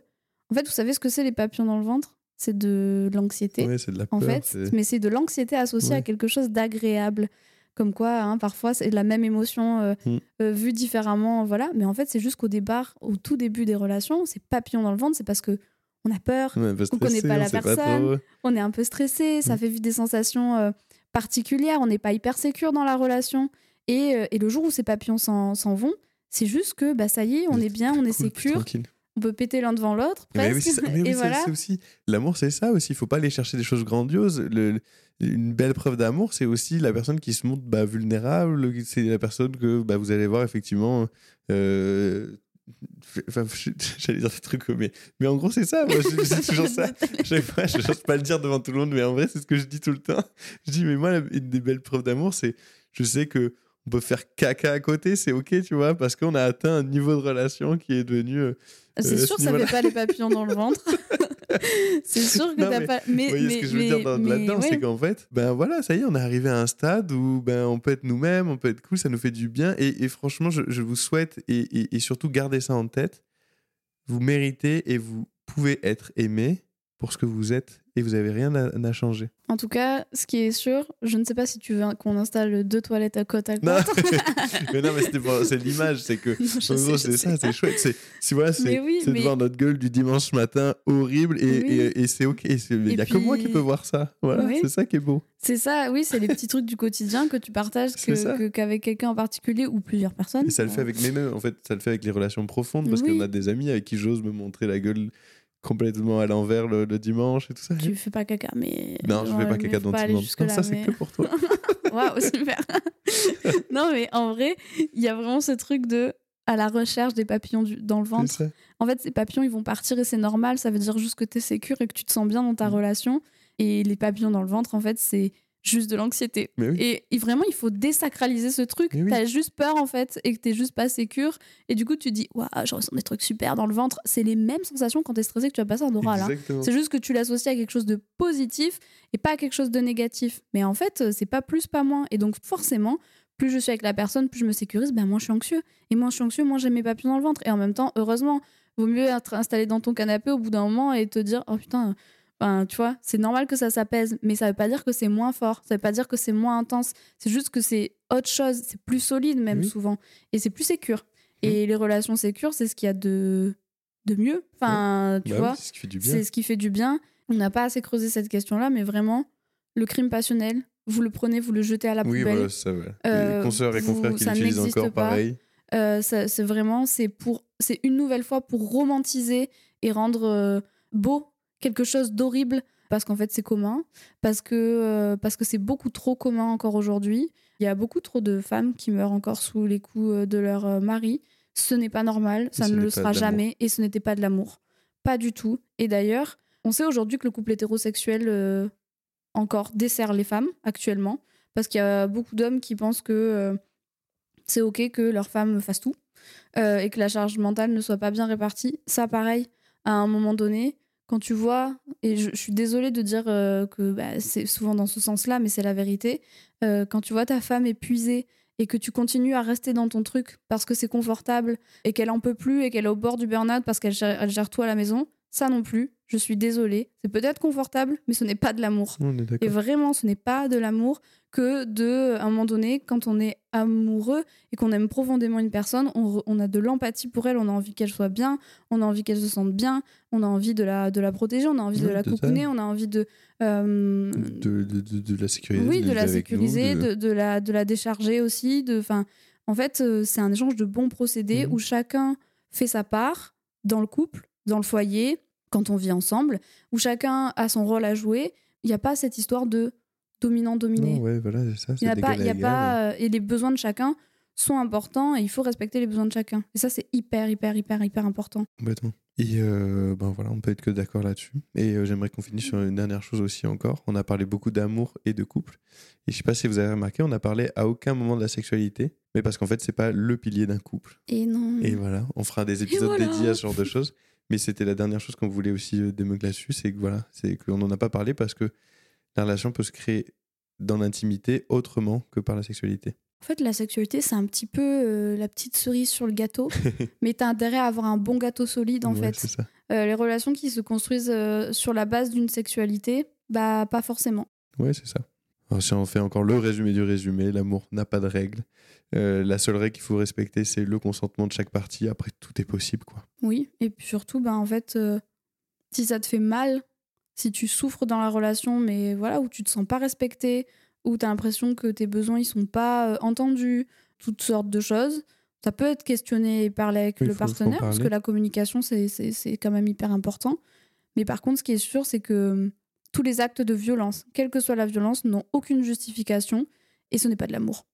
en fait vous savez ce que c'est les papillons dans le ventre? C'est de l'anxiété Ouais, c'est de la en peur, fait c'est- mais c'est de l'anxiété associée à quelque chose d'agréable comme quoi hein, parfois c'est la même émotion euh, Mm. euh, vue différemment, voilà. Mais en fait, c'est juste qu'au départ, au tout début des relations, c'est papillon dans le ventre, c'est parce que on a peur, On On connaît pas la personne. trop. on est un peu stressé, ça Mm. fait vivre des sensations euh, particulières, on n'est pas hyper sécure dans la relation. Et, et le jour où ces papillons s'en vont, c'est juste que bah ça y est, on est bien, on est sécure, tranquille. On peut péter l'un devant l'autre Mais oui, c'est oui, voilà. aussi l'amour, c'est ça aussi. Il faut pas aller chercher des choses grandioses. Le- une belle preuve d'amour, c'est aussi la personne qui se montre bah, vulnérable. C'est la personne que bah, vous allez voir effectivement. euh, Enfin, j'allais dire des trucs, mais, mais en gros, c'est ça. Moi, je- c'est toujours ça. Chaque fois, je n'ose pas le dire devant tout le monde, mais en vrai, c'est ce que je dis tout le temps. Je dis, mais moi, une des belles preuves d'amour, c'est je sais que on peut faire caca à côté, c'est ok, tu vois, parce qu'on a atteint un niveau de relation qui est devenu. euh, C'est Euh, sûr ce que ça fait pas les papillons dans le ventre. c'est sûr que t'as pas. Mais, Vous voyez ce que je veux mais- dire là-dedans, ouais. c'est qu'en fait, ben voilà, ça y est, on est arrivé à un stade où ben on peut être nous-mêmes, on peut être cool, ça nous fait du bien. Et, et franchement, je, je vous souhaite et, et- et surtout garder ça en tête. Vous méritez et vous pouvez être aimé pour ce que vous êtes et vous avez rien à, à changer. En tout cas, ce qui est sûr, je ne sais pas si tu veux qu'on installe deux toilettes à côte à Non, côte. mais non, mais c'est l'image, c'est que c'est ça, c'est chouette. C'est, voilà, c'est, oui, de voir notre gueule du dimanche matin horrible et, Oui. et- et c'est ok. Il n'y a que moi qui peux voir ça. Voilà, Oui. c'est ça qui est beau. C'est ça, oui, c'est les petits trucs du quotidien que tu partages que- qu'avec quelqu'un en particulier ou plusieurs personnes. Et ça le fait avec mes mêmes, en fait, ça le fait avec les relations profondes parce qu'on a des amis avec qui j'ose me montrer la gueule complètement à l'envers le, le dimanche et tout ça. Tu fais pas caca, mais. Non, je Ouais, fais pas caca dans tout le monde. Non, ça, c'est que pour toi. Waouh, super. non, mais en vrai, il y a vraiment ce truc de à la recherche des papillons du- dans le ventre. En fait, ces papillons, ils vont partir et c'est normal. Ça veut dire juste que tu es sécure et que tu te sens bien dans ta Mm. relation. Et les papillons dans le ventre, en fait, c'est juste de l'anxiété. Oui. Et, et vraiment, il faut désacraliser ce truc. Oui. T'as juste peur, en fait, et que t'es juste pas sécure. Et du coup, tu dis, waouh, je ressens des trucs super dans le ventre. C'est les mêmes sensations quand t'es stressé que tu vas passer un oral. hein. C'est juste que tu l'associes à quelque chose de positif et pas à quelque chose de négatif. Mais en fait, euh, c'est pas plus, pas moins. Et donc, forcément, plus je suis avec la personne, plus je me sécurise, ben moins je suis anxieux. Et moins je suis anxieux, moins j'ai mes papillons dans le ventre. Et en même temps, heureusement, vaut mieux être installé dans ton canapé au bout d'un moment et te dire, oh putain, ben, tu vois, c'est normal que ça s'apaise, mais ça veut pas dire que c'est moins fort, ça veut pas dire que c'est moins intense. C'est juste que c'est autre chose, c'est plus solide même Oui. souvent. Et c'est plus sécure. Et les relations sécures, c'est ce qu'il y a de, de mieux. Enfin, tu Bah vois. oui, c'est ce qui fait du bien. C'est ce qui fait du bien. On n'a pas assez creusé cette question-là, mais vraiment, le crime passionnel, vous le prenez, vous le jetez à la Oui, poubelle. voilà, c'est ça. Euh, les consoeurs et vous- confrères qui l'utilisent encore pas. pareil. Euh, c'est vraiment, c'est pour, c'est une nouvelle fois pour romantiser et rendre euh, beau quelque chose d'horrible parce qu'en fait c'est commun, parce que euh, parce que c'est beaucoup trop commun encore aujourd'hui. Il y a beaucoup trop de femmes qui meurent encore sous les coups euh, de leur euh, mari. Ce n'est pas normal, ça ne le sera jamais et ce n'était pas de l'amour, pas du tout. Et d'ailleurs, on sait aujourd'hui que le couple hétérosexuel euh, encore dessert les femmes actuellement parce qu'il y a beaucoup d'hommes qui pensent que euh, c'est ok que leur femme fasse tout et que la charge mentale ne soit pas bien répartie. Ça, pareil, à un moment donné, quand tu vois, et je, suis désolée de dire euh, que bah, c'est souvent dans ce sens-là, mais c'est la vérité, euh, quand tu vois ta femme épuisée et que tu continues à rester dans ton truc parce que c'est confortable et qu'elle en peut plus et qu'elle est au bord du burn-out parce qu'elle gère, gère tout à la maison, ça non plus, je suis désolée. C'est peut-être confortable, mais ce n'est pas de l'amour. Et vraiment, ce n'est pas de l'amour que de, à un moment donné, quand on est amoureux et qu'on aime profondément une personne, on, a de l'empathie pour elle, on a envie qu'elle soit bien, on a envie qu'elle se sente bien, on a envie de la, de la protéger, on a envie de la cocooner, on a envie de... euh, De, de, de, de la sécuriser. oui, de la nous, sécuriser, de- de, de la, de la décharger aussi. De, 'fin, en fait, euh, c'est un échange de bons procédés Mhm. où chacun fait sa part dans le couple, dans le foyer, quand on vit ensemble, où chacun a son rôle à jouer. Il n'y a pas cette histoire de dominant-dominé. Ouais, voilà, c'est ça. Il y a pas, y a euh, et les besoins de chacun sont importants et il faut respecter les besoins de chacun. Et ça, c'est hyper, hyper, hyper, hyper important. Complètement. Et euh, ben voilà, on peut être que d'accord là-dessus. Et euh, j'aimerais qu'on finisse sur une dernière chose aussi encore. On a parlé beaucoup d'amour et de couple. Et je sais pas si vous avez remarqué, on a parlé à aucun moment de la sexualité, mais parce qu'en fait, c'est pas le pilier d'un couple. Et non. Et voilà, on fera des épisodes voilà. dédiés à ce genre de choses. Mais c'était la dernière chose qu'on voulait aussi euh, démeugler là-dessus, c'est que voilà, c'est qu'on n'en a pas parlé parce que la relation peut se créer dans l'intimité autrement que par la sexualité. En fait, la sexualité, c'est un petit peu euh, la petite cerise sur le gâteau, mais t'as intérêt à avoir un bon gâteau solide, en Ouais, fait. ça. Euh, les relations qui se construisent euh, sur la base d'une sexualité, bah, pas forcément. Ouais, c'est ça. Alors, si on fait encore le résumé du résumé, l'amour n'a pas de règles. Euh, la seule règle qu'il faut respecter, c'est le consentement de chaque partie. Après, tout est possible, quoi. Oui, et puis surtout, ben, en fait, euh, si ça te fait mal, si tu souffres dans la relation, mais voilà, où tu te sens pas respecté, où tu as l'impression que tes besoins ils sont pas euh, entendus, toutes sortes de choses, ça peut être questionné et parler avec Oui, le partenaire, parce que la communication, c'est quand même hyper important. Mais par contre, ce qui est sûr, c'est que tous les actes de violence, quelle que soit la violence, n'ont aucune justification, et ce n'est pas de l'amour.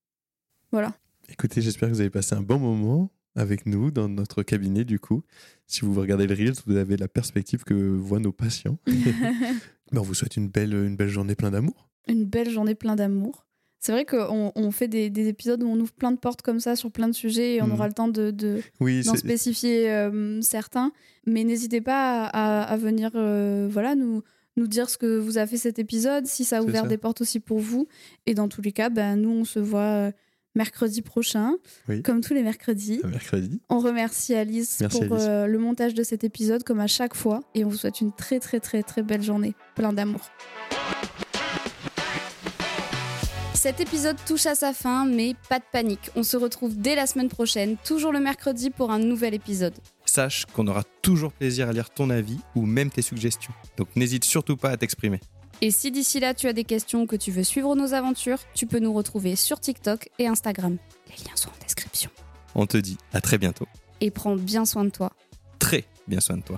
Voilà. Écoutez, j'espère que vous avez passé un bon moment avec nous dans notre cabinet, du coup. Si vous regardez le Reels, vous avez la perspective que voient nos patients. On vous souhaite une belle, une belle journée plein d'amour. une belle journée plein d'amour. C'est vrai qu'on on fait des, des épisodes où on ouvre plein de portes comme ça sur plein de sujets et on Mhm. aura le temps de, de- Oui, d'en spécifier euh, certains. Mais n'hésitez pas à, à venir euh, voilà, nous, nous dire ce que vous a fait cet épisode, si ça a ouvert ça. des portes aussi pour vous. Et dans tous les cas, ben, nous, on se voit euh, mercredi prochain, Oui. comme tous les mercredis. mercredi. On remercie Alice Merci, pour Alice. euh, le montage de cet épisode, comme à chaque fois. Et on vous souhaite une très, très, très, très belle journée. Plein d'amour. Cet épisode touche à sa fin, mais pas de panique. On se retrouve dès la semaine prochaine, toujours le mercredi, pour un nouvel épisode. Sache qu'on aura toujours plaisir à lire ton avis ou même tes suggestions. Donc n'hésite surtout pas à t'exprimer. Et si d'ici là tu as des questions ou que tu veux suivre nos aventures, tu peux nous retrouver sur TikTok et Instagram. Les liens sont en description. On te dit à très bientôt. Et prends bien soin de toi. Très bien soin de toi.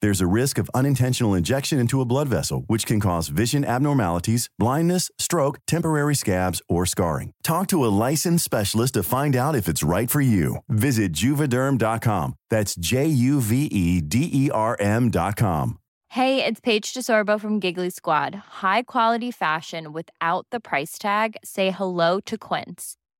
There's a risk of unintentional injection into a blood vessel, which can cause vision abnormalities, blindness, stroke, temporary scabs, or scarring. Talk to a licensed specialist to find out if it's right for you. Visit juvederm.com. That's J U V E D E R M.com. Hey, it's Paige DeSorbo from Giggly Squad. High quality fashion without the price tag. Say hello to Quince.